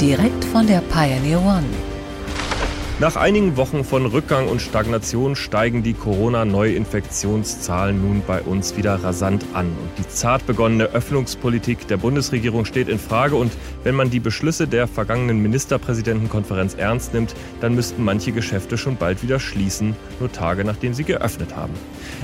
Direkt von der Pioneer One. Nach einigen Wochen von Rückgang und Stagnation steigen die Corona-Neuinfektionszahlen nun bei uns wieder rasant an. Und die zart begonnene Öffnungspolitik der Bundesregierung steht in Frage. Und wenn man die Beschlüsse der vergangenen Ministerpräsidentenkonferenz ernst nimmt, dann müssten manche Geschäfte schon bald wieder schließen, nur Tage nachdem sie geöffnet haben.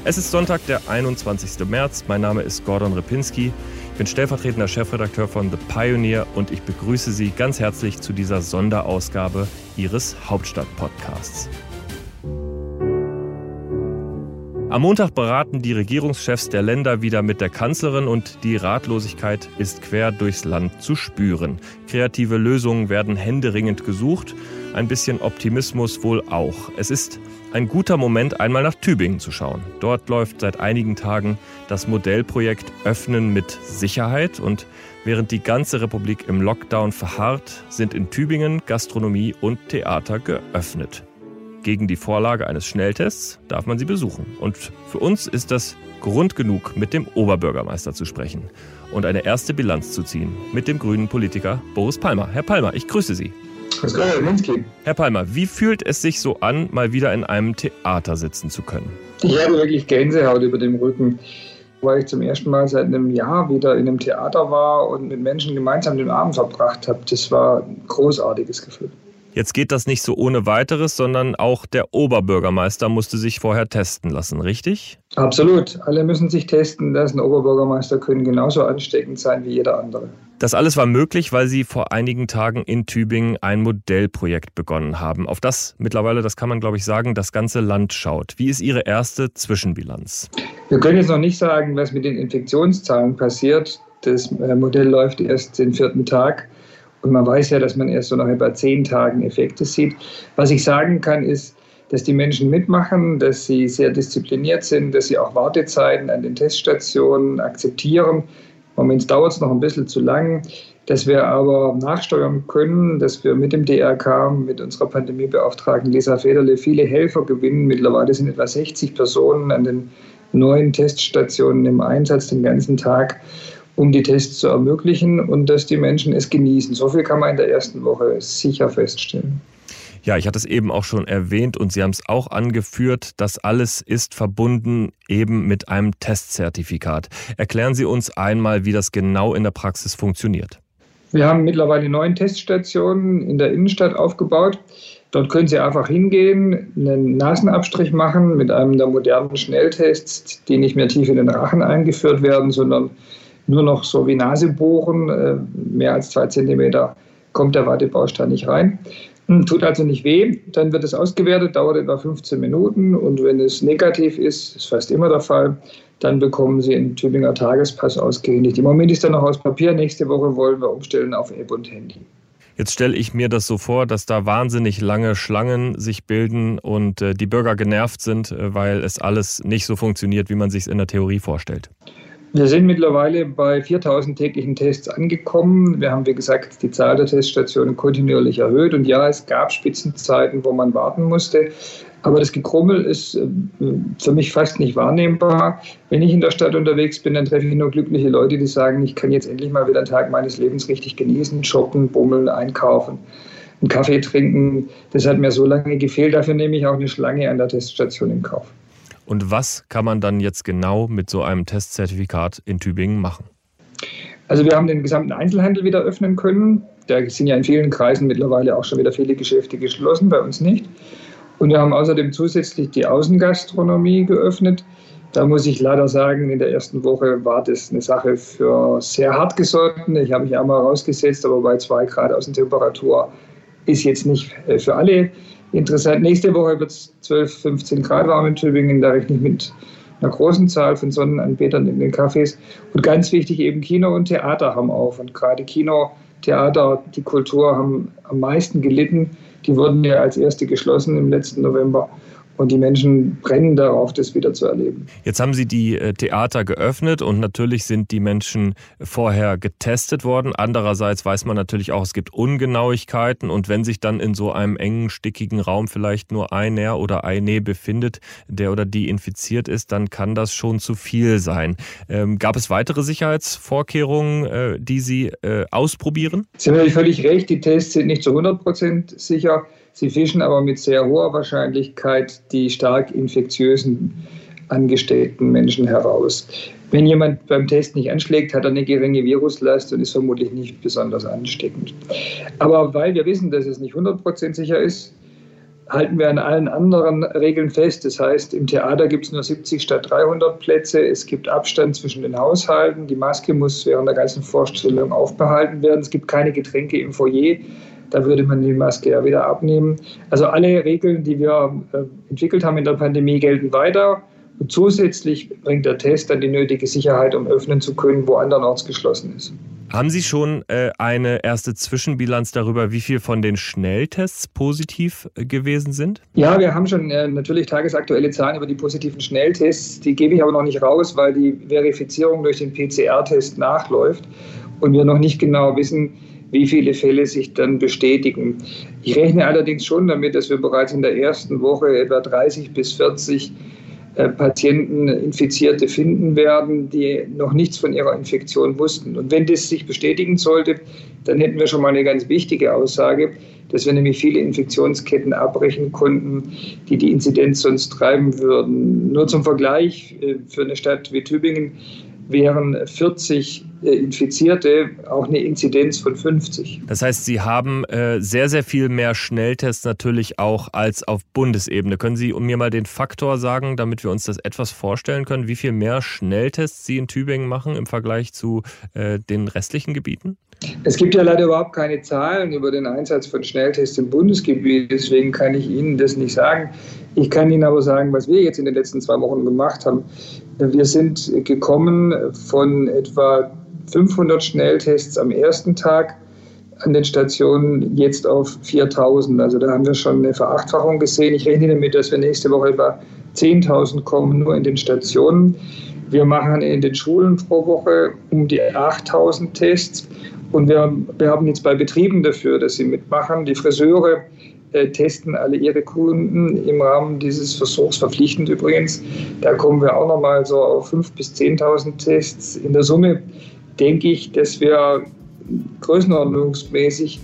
Es ist Sonntag, der 21. März. Mein Name ist Gordon Repinski. Ich bin stellvertretender Chefredakteur von The Pioneer und ich begrüße Sie ganz herzlich zu dieser Sonderausgabe Ihres Hauptstadt-Podcasts. Am Montag beraten die Regierungschefs der Länder wieder mit der Kanzlerin und die Ratlosigkeit ist quer durchs Land zu spüren. Kreative Lösungen werden händeringend gesucht, ein bisschen Optimismus wohl auch. Es ist ein guter Moment, einmal nach Tübingen zu schauen. Dort läuft seit einigen Tagen das Modellprojekt Öffnen mit Sicherheit und während die ganze Republik im Lockdown verharrt, sind in Tübingen Gastronomie und Theater geöffnet. Gegen die Vorlage eines Schnelltests darf man sie besuchen. Und für uns ist das Grund genug, mit dem Oberbürgermeister zu sprechen und eine erste Bilanz zu ziehen mit dem grünen Politiker Boris Palmer. Herr Palmer, ich grüße Sie. Herr Palmer, wie fühlt es sich so an, mal wieder in einem Theater sitzen zu können? Ich habe wirklich Gänsehaut über dem Rücken, weil ich zum ersten Mal seit einem Jahr wieder in einem Theater war und mit Menschen gemeinsam den Abend verbracht habe. Das war ein großartiges Gefühl. Jetzt geht das nicht so ohne weiteres, sondern auch der Oberbürgermeister musste sich vorher testen lassen, richtig? Absolut. Alle müssen sich testen lassen. Oberbürgermeister können genauso ansteckend sein wie jeder andere. Das alles war möglich, weil Sie vor einigen Tagen in Tübingen ein Modellprojekt begonnen haben, auf das mittlerweile, das kann man glaube ich sagen, das ganze Land schaut. Wie ist Ihre erste Zwischenbilanz? Wir können jetzt noch nicht sagen, was mit den Infektionszahlen passiert. Das äh, Modell läuft erst den vierten Tag. Und man weiß ja, dass man erst so nach etwa zehn Tagen Effekte sieht. Was ich sagen kann, ist, dass die Menschen mitmachen, dass sie sehr diszipliniert sind, dass sie auch Wartezeiten an den Teststationen akzeptieren. Moment dauert es noch ein bisschen zu lang, dass wir aber nachsteuern können, dass wir mit dem DRK, mit unserer Pandemiebeauftragten Lisa Federle viele Helfer gewinnen. Mittlerweile sind etwa 60 Personen an den neuen Teststationen im Einsatz den ganzen Tag um die Tests zu ermöglichen und dass die Menschen es genießen. So viel kann man in der ersten Woche sicher feststellen. Ja, ich hatte es eben auch schon erwähnt und Sie haben es auch angeführt, das alles ist verbunden eben mit einem Testzertifikat. Erklären Sie uns einmal, wie das genau in der Praxis funktioniert. Wir haben mittlerweile neun Teststationen in der Innenstadt aufgebaut. Dort können Sie einfach hingehen, einen Nasenabstrich machen mit einem der modernen Schnelltests, die nicht mehr tief in den Rachen eingeführt werden, sondern nur noch so wie Nase bohren, äh, mehr als zwei Zentimeter kommt der Wartebaustein nicht rein. Hm, tut also nicht weh, dann wird es ausgewertet, dauert etwa 15 Minuten und wenn es negativ ist, ist fast immer der Fall, dann bekommen Sie einen Tübinger Tagespass ausgehändigt. Im Moment ist er noch aus Papier, nächste Woche wollen wir umstellen auf App und Handy. Jetzt stelle ich mir das so vor, dass da wahnsinnig lange Schlangen sich bilden und äh, die Bürger genervt sind, äh, weil es alles nicht so funktioniert, wie man sich es in der Theorie vorstellt. Wir sind mittlerweile bei 4000 täglichen Tests angekommen. Wir haben, wie gesagt, die Zahl der Teststationen kontinuierlich erhöht. Und ja, es gab Spitzenzeiten, wo man warten musste. Aber das Gekrummel ist äh, für mich fast nicht wahrnehmbar. Wenn ich in der Stadt unterwegs bin, dann treffe ich nur glückliche Leute, die sagen, ich kann jetzt endlich mal wieder einen Tag meines Lebens richtig genießen, shoppen, bummeln, einkaufen, einen Kaffee trinken. Das hat mir so lange gefehlt. Dafür nehme ich auch eine Schlange an der Teststation in Kauf. Und was kann man dann jetzt genau mit so einem Testzertifikat in Tübingen machen? Also wir haben den gesamten Einzelhandel wieder öffnen können. Da sind ja in vielen Kreisen mittlerweile auch schon wieder viele Geschäfte geschlossen, bei uns nicht. Und wir haben außerdem zusätzlich die Außengastronomie geöffnet. Da muss ich leider sagen, in der ersten Woche war das eine Sache für sehr hartgesottene. Ich habe mich einmal rausgesetzt, aber bei zwei Grad Außentemperatur ist jetzt nicht äh, für alle interessant. Nächste Woche wird es 12, 15 Grad warm in Tübingen. Da rechne ich mit einer großen Zahl von Sonnenanbetern in den Cafés. Und ganz wichtig, eben Kino und Theater haben auf. Und gerade Kino Theater, die Kultur haben am meisten gelitten. Die wurden ja als erste geschlossen im letzten November. Und die Menschen brennen darauf, das wieder zu erleben. Jetzt haben Sie die äh, Theater geöffnet und natürlich sind die Menschen vorher getestet worden. Andererseits weiß man natürlich auch, es gibt Ungenauigkeiten und wenn sich dann in so einem engen, stickigen Raum vielleicht nur einer oder eine befindet, der oder die infiziert ist, dann kann das schon zu viel sein. Ähm, gab es weitere Sicherheitsvorkehrungen, äh, die Sie äh, ausprobieren? Sie haben natürlich völlig recht, die Tests sind nicht zu 100 Prozent sicher. Sie fischen aber mit sehr hoher Wahrscheinlichkeit die stark infektiösen angesteckten Menschen heraus. Wenn jemand beim Test nicht anschlägt, hat er eine geringe Viruslast und ist vermutlich nicht besonders ansteckend. Aber weil wir wissen, dass es nicht 100% sicher ist, halten wir an allen anderen Regeln fest. Das heißt, im Theater gibt es nur 70 statt 300 Plätze. Es gibt Abstand zwischen den Haushalten. Die Maske muss während der ganzen Vorstellung aufbehalten werden. Es gibt keine Getränke im Foyer. Da würde man die Maske ja wieder abnehmen. Also alle Regeln, die wir äh, entwickelt haben in der Pandemie, gelten weiter. Und zusätzlich bringt der Test dann die nötige Sicherheit, um öffnen zu können, wo andernorts geschlossen ist. Haben Sie schon äh, eine erste Zwischenbilanz darüber, wie viel von den Schnelltests positiv äh, gewesen sind? Ja, wir haben schon natürlich tagesaktuelle Zahlen über die positiven Schnelltests. Die gebe ich aber noch nicht raus, weil die Verifizierung durch den PCR-Test nachläuft und wir noch nicht genau wissen, wie viele Fälle sich dann bestätigen. Ich rechne allerdings schon damit, dass wir bereits in der ersten Woche etwa 30 bis 40 äh, Patienten, Infizierte finden werden, die noch nichts von ihrer Infektion wussten. Und wenn das sich bestätigen sollte, dann hätten wir schon mal eine ganz wichtige Aussage, dass wir nämlich viele Infektionsketten abbrechen konnten, die die Inzidenz sonst treiben würden. Nur zum Vergleich äh, für eine Stadt wie Tübingen wären 40 äh, Infizierte auch eine Inzidenz von 50. Das heißt, Sie haben äh, sehr, sehr viel mehr Schnelltests natürlich auch als auf Bundesebene. Können Sie mir mal den Faktor sagen, damit wir uns das etwas vorstellen können, wie viel mehr Schnelltests Sie in Tübingen machen im Vergleich zu äh, den restlichen Gebieten? Es gibt ja leider überhaupt keine Zahlen über den Einsatz von Schnelltests im Bundesgebiet, deswegen kann ich Ihnen das nicht sagen. Ich kann Ihnen aber sagen, was wir jetzt in den letzten zwei Wochen gemacht haben. Wir sind gekommen von etwa 500 Schnelltests am ersten Tag an den Stationen jetzt auf 4000. Also da haben wir schon eine Verachtfachung gesehen. Ich rechne damit, dass wir nächste Woche etwa 10.000 kommen, nur in den Stationen. Wir machen in den Schulen pro Woche um die 8000 Tests. Und wir, wir haben jetzt bei Betrieben dafür, dass sie mitmachen. Die Friseure äh, testen alle ihre Kunden im Rahmen dieses Versuchs, verpflichtend übrigens. Da kommen wir auch nochmal so auf 5.000 bis 10.000 Tests. In der Summe denke ich, dass wir größenordnungsmäßig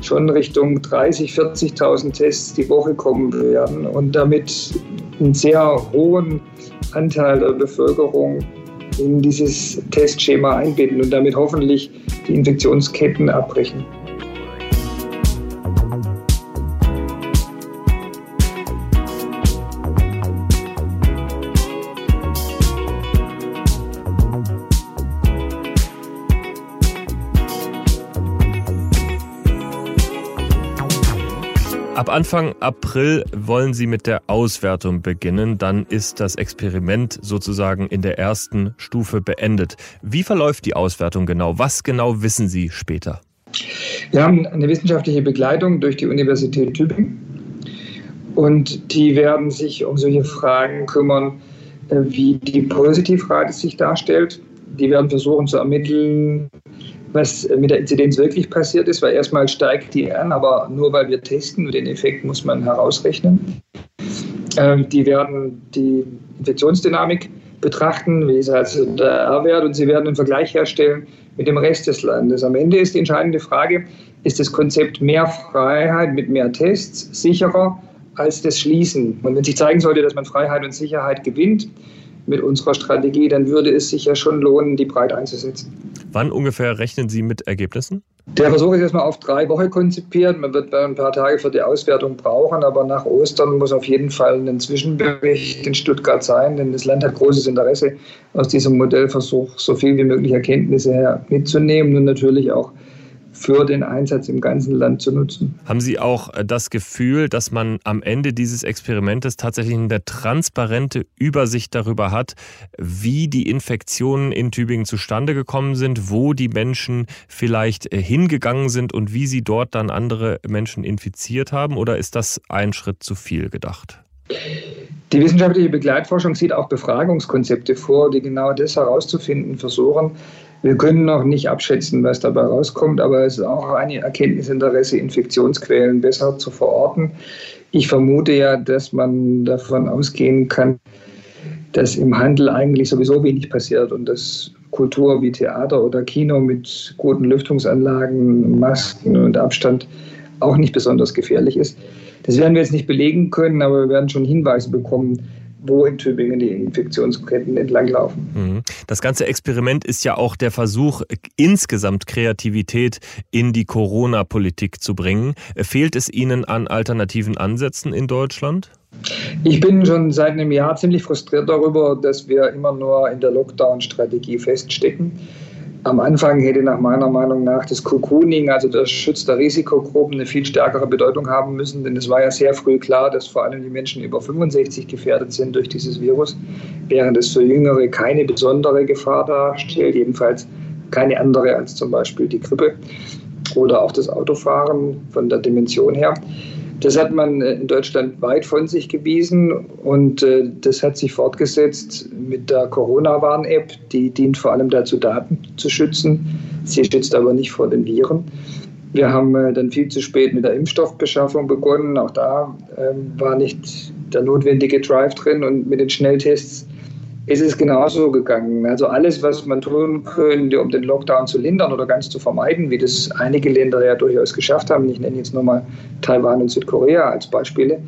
schon Richtung 30.000, 40.000 Tests die Woche kommen werden und damit einen sehr hohen Anteil der Bevölkerung in dieses Testschema einbinden und damit hoffentlich die Infektionsketten abbrechen. Ab Anfang April wollen Sie mit der Auswertung beginnen. Dann ist das Experiment sozusagen in der ersten Stufe beendet. Wie verläuft die Auswertung genau? Was genau wissen Sie später? Wir haben eine wissenschaftliche Begleitung durch die Universität Tübingen. Und die werden sich um solche Fragen kümmern, äh, wie die Positivrate sich darstellt. Die werden versuchen zu ermitteln, was mit der Inzidenz wirklich passiert ist, weil erstmal steigt die an, aber nur weil wir testen, den Effekt muss man herausrechnen. Ähm, die werden die Infektionsdynamik betrachten, wie ist also der R-Wert und sie werden einen Vergleich herstellen mit dem Rest des Landes. Am Ende ist die entscheidende Frage, ist das Konzept mehr Freiheit mit mehr Tests sicherer als das Schließen? Und wenn sich zeigen sollte, dass man Freiheit und Sicherheit gewinnt mit unserer Strategie, dann würde es sich ja schon lohnen, die breit einzusetzen. Wann ungefähr rechnen Sie mit Ergebnissen? Der Versuch ist erstmal auf drei Wochen konzipiert. Man wird ein paar Tage für die Auswertung brauchen, aber nach Ostern muss auf jeden Fall ein Zwischenbericht in Stuttgart sein, denn das Land hat großes Interesse, aus diesem Modellversuch so viel wie möglich Erkenntnisse her mitzunehmen und natürlich auch für den Einsatz im ganzen Land zu nutzen. Haben Sie auch äh, das Gefühl, dass man am Ende dieses Experimentes tatsächlich eine transparente Übersicht darüber hat, wie die Infektionen in Tübingen zustande gekommen sind, wo die Menschen vielleicht äh, hingegangen sind und wie sie dort dann andere Menschen infiziert haben? Oder ist das ein Schritt zu viel gedacht? Die wissenschaftliche Begleitforschung sieht auch Befragungskonzepte vor, die genau das herauszufinden versuchen. Wir können noch nicht abschätzen, was dabei rauskommt, aber es ist auch ein Erkenntnisinteresse, Infektionsquellen besser zu verorten. Ich vermute ja, dass man davon ausgehen kann, dass im Handel eigentlich sowieso wenig passiert und dass Kultur wie Theater oder Kino mit guten Lüftungsanlagen, Masken und Abstand auch nicht besonders gefährlich ist. Das werden wir jetzt nicht belegen können, aber wir werden schon Hinweise bekommen, wo in Tübingen die Infektionsketten entlanglaufen. Mhm. Das ganze Experiment ist ja auch der Versuch, insgesamt Kreativität in die Corona-Politik zu bringen. Fehlt es Ihnen an alternativen Ansätzen in Deutschland? Ich bin schon seit einem Jahr ziemlich frustriert darüber, dass wir immer nur in der Lockdown-Strategie feststecken. Am Anfang hätte nach meiner Meinung nach das Cocooning, also der Schutz der Risikogruppen, eine viel stärkere Bedeutung haben müssen, denn es war ja sehr früh klar, dass vor allem die Menschen über 65 gefährdet sind durch dieses Virus, während es für Jüngere keine besondere Gefahr darstellt, jedenfalls keine andere als zum Beispiel die Grippe oder auch das Autofahren von der Dimension her. Das hat man äh, in Deutschland weit von sich gewiesen und äh, das hat sich fortgesetzt mit der Corona-Warn-App. Die dient vor allem dazu, Daten zu schützen. Sie schützt aber nicht vor den Viren. Wir haben äh, dann viel zu spät mit der Impfstoffbeschaffung begonnen. Auch da ähm, war nicht der notwendige Drive drin und mit den Schnelltests ist es genauso gegangen. Also alles, was man tun könnte, um den Lockdown zu lindern oder ganz zu vermeiden, wie das einige Länder ja durchaus geschafft haben, ich nenne jetzt nur mal Taiwan und Südkorea als Beispiele,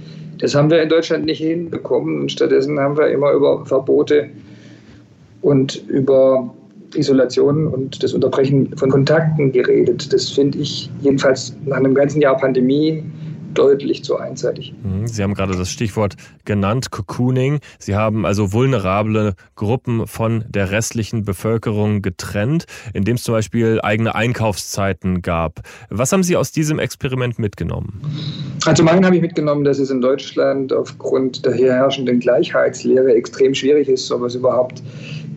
das haben wir in Deutschland nicht hinbekommen. Stattdessen haben wir immer über Verbote und über Isolation und das Unterbrechen von Kontakten geredet. Das finde ich jedenfalls nach einem ganzen Jahr Pandemie deutlich zu einseitig. Mhm. Sie haben gerade das Stichwort genannt, Cocooning. Sie haben also vulnerable Gruppen von der restlichen Bevölkerung getrennt, indem es zum Beispiel eigene Einkaufszeiten gab. Was haben Sie aus diesem Experiment mitgenommen? Also meinen habe ich mitgenommen, dass es in Deutschland aufgrund der hier herrschenden Gleichheitslehre extrem schwierig ist, sowas überhaupt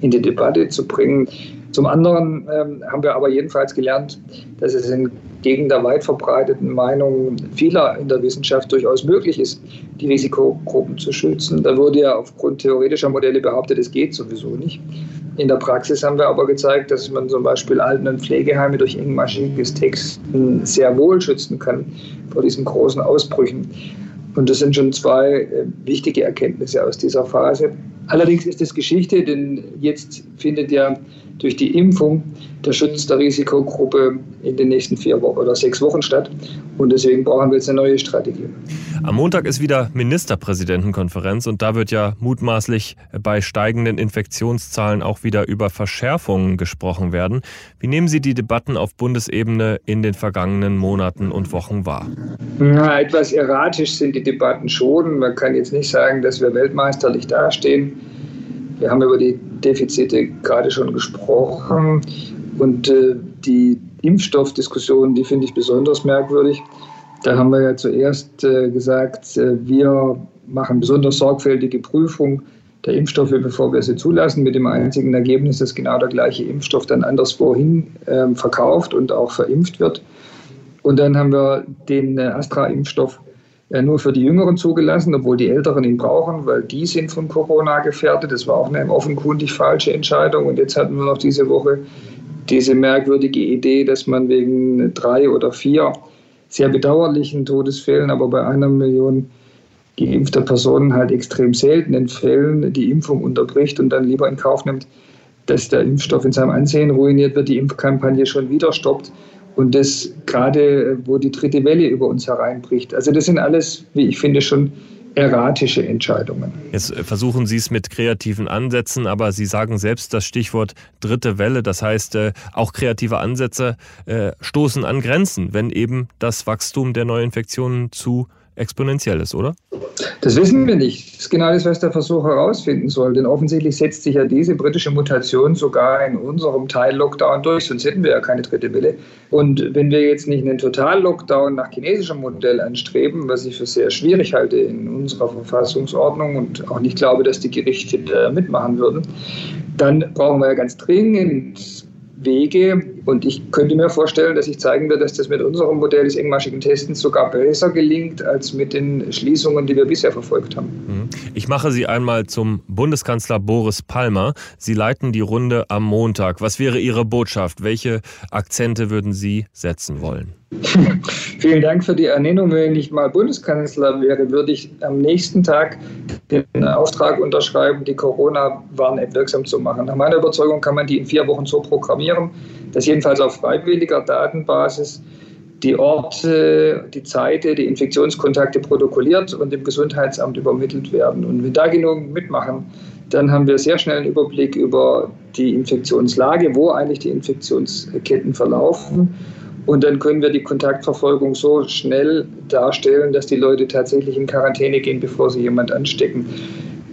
in die Debatte zu bringen. Zum anderen ähm, haben wir aber jedenfalls gelernt, dass es entgegen der weit verbreiteten Meinung vieler in der Wissenschaft durchaus möglich ist, die Risikogruppen zu schützen. Da wurde ja aufgrund theoretischer Modelle behauptet, es geht sowieso nicht. In der Praxis haben wir aber gezeigt, dass man zum Beispiel Alten- und Pflegeheime durch engmaschiges Texten sehr wohl schützen kann vor diesen großen Ausbrüchen. Und das sind schon zwei äh, wichtige Erkenntnisse aus dieser Phase. Allerdings ist es Geschichte, denn jetzt findet ja durch die Impfung der Schutz der Risikogruppe in den nächsten vier Wochen oder sechs Wochen statt. Und deswegen brauchen wir jetzt eine neue Strategie. Am Montag ist wieder Ministerpräsidentenkonferenz und da wird ja mutmaßlich bei steigenden Infektionszahlen auch wieder über Verschärfungen gesprochen werden. Wie nehmen Sie die Debatten auf Bundesebene in den vergangenen Monaten und Wochen wahr? Na, etwas erratisch sind die Debatten schon. Man kann jetzt nicht sagen, dass wir weltmeisterlich dastehen. Wir haben über die Defizite gerade schon gesprochen. Und äh, die Impfstoffdiskussion, die finde ich besonders merkwürdig. Da haben wir ja zuerst äh, gesagt, äh, wir machen besonders sorgfältige Prüfung der Impfstoffe, bevor wir sie zulassen, mit dem einzigen Ergebnis, dass genau der gleiche Impfstoff dann anderswohin ähm, verkauft und auch verimpft wird. Und dann haben wir den äh, Astra-Impfstoff nur für die Jüngeren zugelassen, obwohl die Älteren ihn brauchen, weil die sind von Corona gefährdet. Das war auch eine offenkundig falsche Entscheidung. Und jetzt hatten wir noch diese Woche diese merkwürdige Idee, dass man wegen drei oder vier sehr bedauerlichen Todesfällen, aber bei einer Million geimpfter Personen halt extrem seltenen Fällen die Impfung unterbricht und dann lieber in Kauf nimmt, dass der Impfstoff in seinem Ansehen ruiniert wird, die Impfkampagne schon wieder stoppt. Und das gerade, wo die dritte Welle über uns hereinbricht. Also das sind alles, wie ich finde, schon erratische Entscheidungen. Jetzt äh, versuchen Sie es mit kreativen Ansätzen, aber Sie sagen selbst das Stichwort dritte Welle. Das heißt, äh, auch kreative Ansätze äh, stoßen an Grenzen, wenn eben das Wachstum der Neuinfektionen zu exponentiell ist, oder? Das wissen wir nicht. Das ist genau das, was der Versuch herausfinden soll. Denn offensichtlich setzt sich ja diese britische Mutation sogar in unserem Teil Lockdown durch, sonst hätten wir ja keine dritte Welle. Und wenn wir jetzt nicht einen Total-Lockdown nach chinesischem Modell anstreben, was ich für sehr schwierig halte in unserer Verfassungsordnung und auch nicht glaube, dass die Gerichte mitmachen würden, dann brauchen wir ja ganz dringend Wege. Und ich könnte mir vorstellen, dass ich zeigen werde, dass das mit unserem Modell des engmaschigen Testens sogar besser gelingt als mit den Schließungen, die wir bisher verfolgt haben. Mhm. Ich mache Sie einmal zum Bundeskanzler Boris Palmer. Sie leiten die Runde am Montag. Was wäre Ihre Botschaft? Welche Akzente würden Sie setzen wollen? Vielen Dank für die Ernennung. Wenn ich mal Bundeskanzler wäre, würde ich am nächsten Tag den Auftrag unterschreiben, die Corona-Warn-App wirksam zu machen. Nach meiner Überzeugung kann man die in vier Wochen so programmieren, dass jedenfalls auf freiwilliger Datenbasis die Orte, die Zeiten, die Infektionskontakte protokolliert und dem Gesundheitsamt übermittelt werden. Und wenn da genug mitmachen, dann haben wir sehr schnell einen Überblick über die Infektionslage, wo eigentlich die Infektionsketten verlaufen und dann können wir die Kontaktverfolgung so schnell darstellen, dass die Leute tatsächlich in Quarantäne gehen, bevor sie jemand anstecken.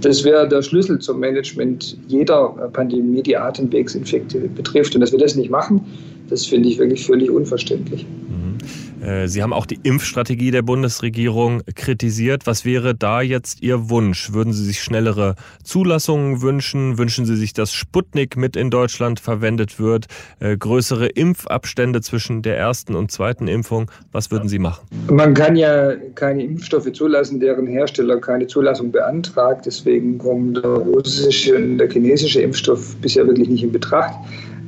Das wäre der Schlüssel zum Management jeder Pandemie, die Atemwegsinfekte betrifft. Und dass wir das nicht machen, das finde ich wirklich völlig unverständlich. Äh, Sie haben auch die Impfstrategie der Bundesregierung kritisiert. Was wäre da jetzt Ihr Wunsch? Würden Sie sich schnellere Zulassungen wünschen? Wünschen Sie sich, dass Sputnik mit in Deutschland verwendet wird? Äh, größere Impfabstände zwischen der ersten und zweiten Impfung? Was würden Sie machen? Man kann ja keine Impfstoffe zulassen, deren Hersteller keine Zulassung beantragt. Deswegen kommen der russische und der chinesische Impfstoff bisher wirklich nicht in Betracht.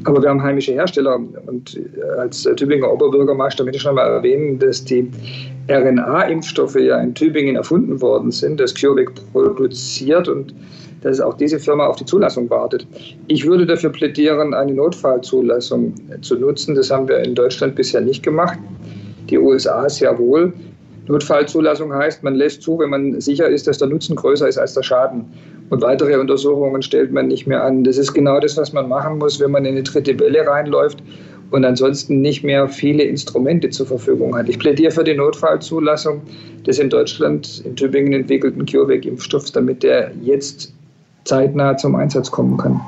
Aber wir haben heimische Hersteller und äh, als Tübinger Oberbürgermeister möchte ich schon mal erwähnen, dass die RNA-Impfstoffe ja in Tübingen erfunden worden sind, das CureVac produziert und dass auch diese Firma auf die Zulassung wartet. Ich würde dafür plädieren, eine Notfallzulassung zu nutzen. Das haben wir in Deutschland bisher nicht gemacht. Die USA sehr wohl. Notfallzulassung heißt, man lässt zu, wenn man sicher ist, dass der Nutzen größer ist als der Schaden. Und weitere Untersuchungen stellt man nicht mehr an. Das ist genau das, was man machen muss, wenn man in eine dritte Welle reinläuft und ansonsten nicht mehr viele Instrumente zur Verfügung hat. Ich plädiere für die Notfallzulassung des in Deutschland in Tübingen entwickelten CureVac-Impfstoffs, damit der jetzt zeitnah zum Einsatz kommen kann.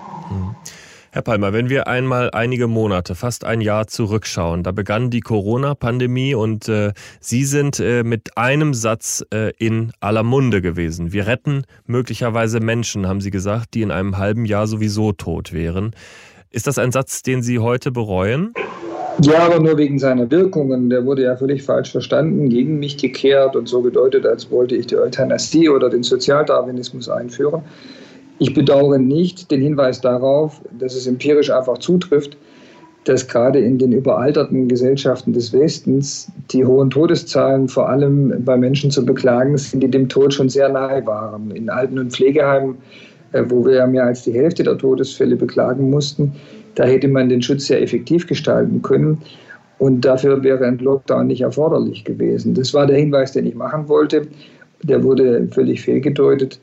Herr Palmer, wenn wir einmal einige Monate, fast ein Jahr zurückschauen, da begann die Corona-Pandemie und äh, Sie sind äh, mit einem Satz äh, in aller Munde gewesen. Wir retten möglicherweise Menschen, haben Sie gesagt, die in einem halben Jahr sowieso tot wären. Ist das ein Satz, den Sie heute bereuen? Ja, aber nur wegen seiner Wirkungen. Der wurde ja völlig falsch verstanden, gegen mich gekehrt und so gedeutet, als wollte ich die Euthanasie oder den Sozialdarwinismus einführen. Ich bedauere nicht den Hinweis darauf, dass es empirisch einfach zutrifft, dass gerade in den überalterten Gesellschaften des Westens die hohen Todeszahlen vor allem bei Menschen zu beklagen sind, die dem Tod schon sehr nahe waren. In Alten- und Pflegeheimen, äh, wo wir ja mehr als die Hälfte der Todesfälle beklagen mussten, da hätte man den Schutz sehr effektiv gestalten können. Und dafür wäre ein Lockdown nicht erforderlich gewesen. Das war der Hinweis, den ich machen wollte. Der wurde völlig fehlgedeutet.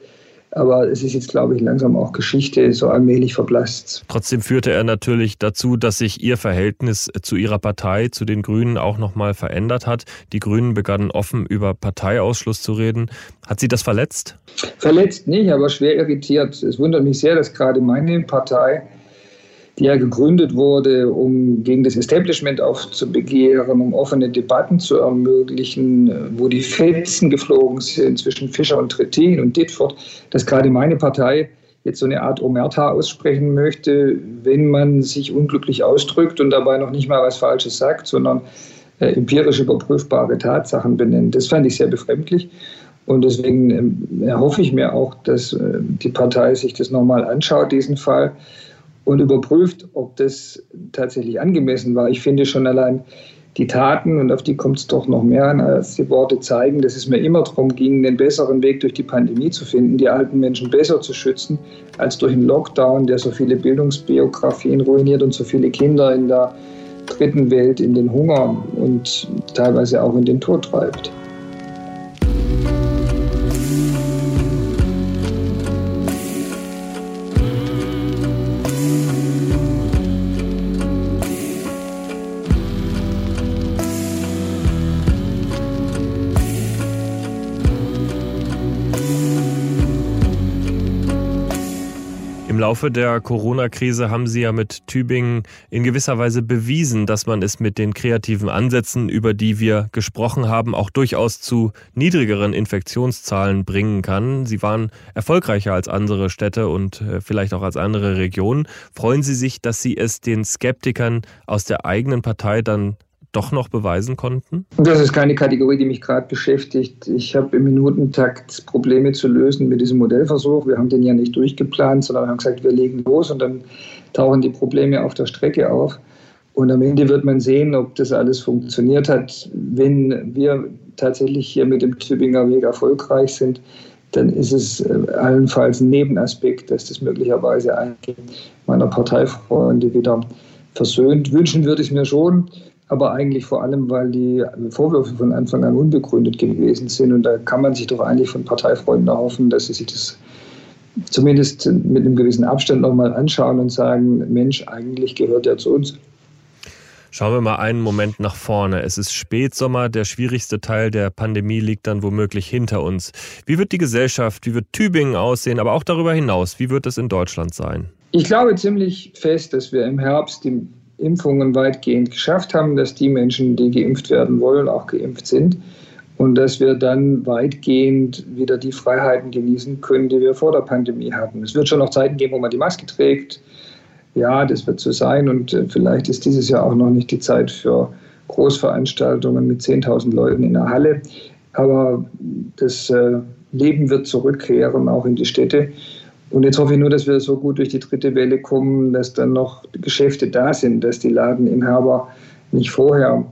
Aber es ist jetzt, glaube ich, langsam auch Geschichte, so allmählich verblasst. Trotzdem führte er natürlich dazu, dass sich Ihr Verhältnis zu Ihrer Partei, zu den Grünen, auch nochmal verändert hat. Die Grünen begannen offen über Parteiausschluss zu reden. Hat Sie das verletzt? Verletzt nicht, aber schwer irritiert. Es wundert mich sehr, dass gerade meine Partei die ja gegründet wurde, um gegen das Establishment aufzubegehren, um offene Debatten zu ermöglichen, wo die Fetzen geflogen sind zwischen Fischer und Trittin und Ditford, dass gerade meine Partei jetzt so eine Art Omerta aussprechen möchte, wenn man sich unglücklich ausdrückt und dabei noch nicht mal was Falsches sagt, sondern äh, empirisch überprüfbare Tatsachen benennt. Das fand ich sehr befremdlich. Und deswegen äh, erhoffe ich mir auch, dass äh, die Partei sich das nochmal anschaut, diesen Fall und überprüft, ob das tatsächlich angemessen war. Ich finde schon allein die Taten, und auf die kommt es doch noch mehr an, als die Worte zeigen, dass es mir immer darum ging, den besseren Weg durch die Pandemie zu finden, die alten Menschen besser zu schützen, als durch einen Lockdown, der so viele Bildungsbiografien ruiniert und so viele Kinder in der dritten Welt in den Hunger und teilweise auch in den Tod treibt. Laufe der Corona-Krise haben Sie ja mit Tübingen in gewisser Weise bewiesen, dass man es mit den kreativen Ansätzen, über die wir gesprochen haben, auch durchaus zu niedrigeren Infektionszahlen bringen kann. Sie waren erfolgreicher als andere Städte und äh, vielleicht auch als andere Regionen. Freuen Sie sich, dass Sie es den Skeptikern aus der eigenen Partei dann doch noch beweisen konnten? Das ist keine Kategorie, die mich gerade beschäftigt. Ich habe im Minutentakt Probleme zu lösen mit diesem Modellversuch. Wir haben den ja nicht durchgeplant, sondern haben gesagt, wir legen los und dann tauchen die Probleme auf der Strecke auf. Und am Ende wird man sehen, ob das alles funktioniert hat. Wenn wir tatsächlich hier mit dem Tübinger Weg erfolgreich sind, dann ist es äh, allenfalls ein Nebenaspekt, dass das möglicherweise einige meiner Parteifreunde wieder versöhnt. Wünschen würde ich mir schon, aber eigentlich vor allem, weil die Vorwürfe von Anfang an unbegründet gewesen sind. Und da kann man sich doch eigentlich von Parteifreunden erhoffen, dass sie sich das zumindest mit einem gewissen Abstand nochmal anschauen und sagen, Mensch, eigentlich gehört er zu uns. Schauen wir mal einen Moment nach vorne. Es ist Spätsommer, der schwierigste Teil der Pandemie liegt dann womöglich hinter uns. Wie wird die Gesellschaft, wie wird Tübingen aussehen, aber auch darüber hinaus, wie wird es in Deutschland sein? Ich glaube ziemlich fest, dass wir im Herbst die Impfungen weitgehend geschafft haben, dass die Menschen, die geimpft werden wollen, auch geimpft sind und dass wir dann weitgehend wieder die Freiheiten genießen können, die wir vor der Pandemie hatten. Es wird schon noch Zeiten geben, wo man die Maske trägt. Ja, das wird so sein und äh, vielleicht ist dieses Jahr auch noch nicht die Zeit für Großveranstaltungen mit 10.000 Leuten in der Halle. Aber das äh, Leben wird zurückkehren, auch in die Städte. Und jetzt hoffe ich nur, dass wir so gut durch die dritte Welle kommen, dass dann noch Geschäfte da sind, dass die Ladeninhaber nicht vorher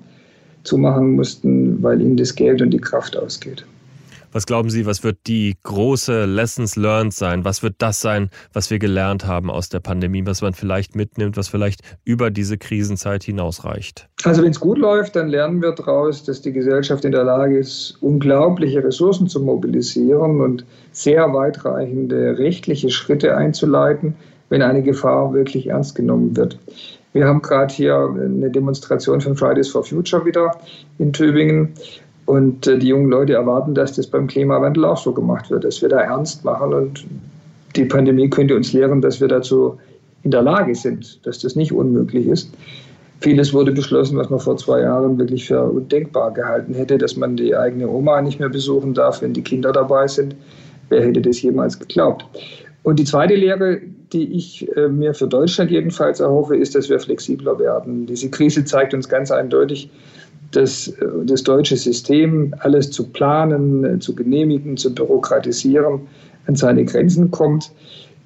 zumachen mussten, weil ihnen das Geld und die Kraft ausgeht. Was glauben Sie, was wird die große Lessons learned sein? Was wird das sein, was wir gelernt haben aus der Pandemie, was man vielleicht mitnimmt, was vielleicht über diese Krisenzeit hinausreicht? Also wenn es gut läuft, dann lernen wir daraus, dass die Gesellschaft in der Lage ist, unglaubliche Ressourcen zu mobilisieren und sehr weitreichende rechtliche Schritte einzuleiten, wenn eine Gefahr wirklich ernst genommen wird. Wir haben gerade hier eine Demonstration von Fridays for Future wieder in Tübingen. Und äh, die jungen Leute erwarten, dass das beim Klimawandel auch so gemacht wird, dass wir da ernst machen. Und die Pandemie könnte uns lehren, dass wir dazu in der Lage sind, dass das nicht unmöglich ist. Vieles wurde beschlossen, was man vor zwei Jahren wirklich für undenkbar gehalten hätte, dass man die eigene Oma nicht mehr besuchen darf, wenn die Kinder dabei sind. Wer hätte das jemals geglaubt? Und die zweite Lehre, die ich äh, mir für Deutschland jedenfalls erhoffe, ist, dass wir flexibler werden. Diese Krise zeigt uns ganz eindeutig, das, das deutsche System, alles zu planen, zu genehmigen, zu bürokratisieren, an seine Grenzen kommt.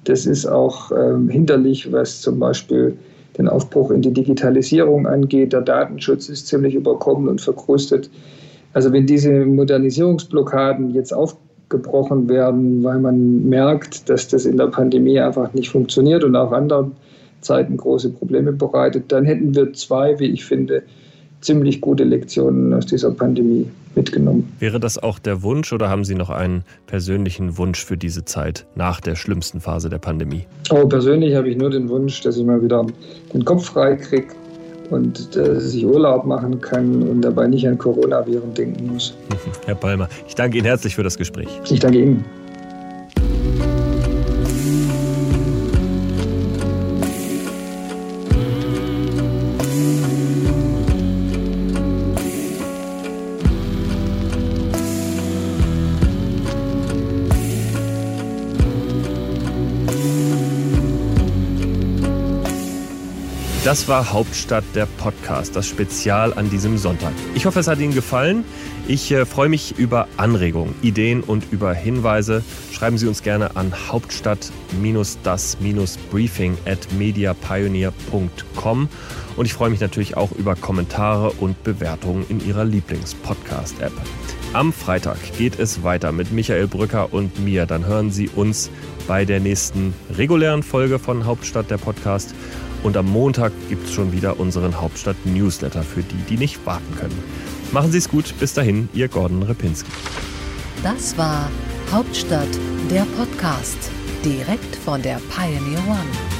Das ist auch ähm, hinderlich, was zum Beispiel den Aufbruch in die Digitalisierung angeht. Der Datenschutz ist ziemlich überkommen und verkrustet. Also wenn diese Modernisierungsblockaden jetzt aufgebrochen werden, weil man merkt, dass das in der Pandemie einfach nicht funktioniert und auch anderen Zeiten große Probleme bereitet, dann hätten wir zwei, wie ich finde, ziemlich gute Lektionen aus dieser Pandemie mitgenommen. Wäre das auch der Wunsch oder haben Sie noch einen persönlichen Wunsch für diese Zeit nach der schlimmsten Phase der Pandemie? Oh, persönlich habe ich nur den Wunsch, dass ich mal wieder den Kopf frei kriege und dass ich Urlaub machen kann und dabei nicht an Coronaviren denken muss. Herr Palmer, ich danke Ihnen herzlich für das Gespräch. Ich danke Ihnen. Das war Hauptstadt der Podcast, das Spezial an diesem Sonntag. Ich hoffe, es hat Ihnen gefallen. Ich äh, freue mich über Anregungen, Ideen und über Hinweise. Schreiben Sie uns gerne an hauptstadt-das-briefing at mediapioneer.com. Und ich freue mich natürlich auch über Kommentare und Bewertungen in Ihrer Lieblings-Podcast-App. Am Freitag geht es weiter mit Michael Brücker und mir. Dann hören Sie uns bei der nächsten regulären Folge von Hauptstadt der Podcast. Und am Montag gibt es schon wieder unseren Hauptstadt-Newsletter für die, die nicht warten können. Machen Sie es gut. Bis dahin, Ihr Gordon Repinski. Das war Hauptstadt, der Podcast. Direkt von der Pioneer One.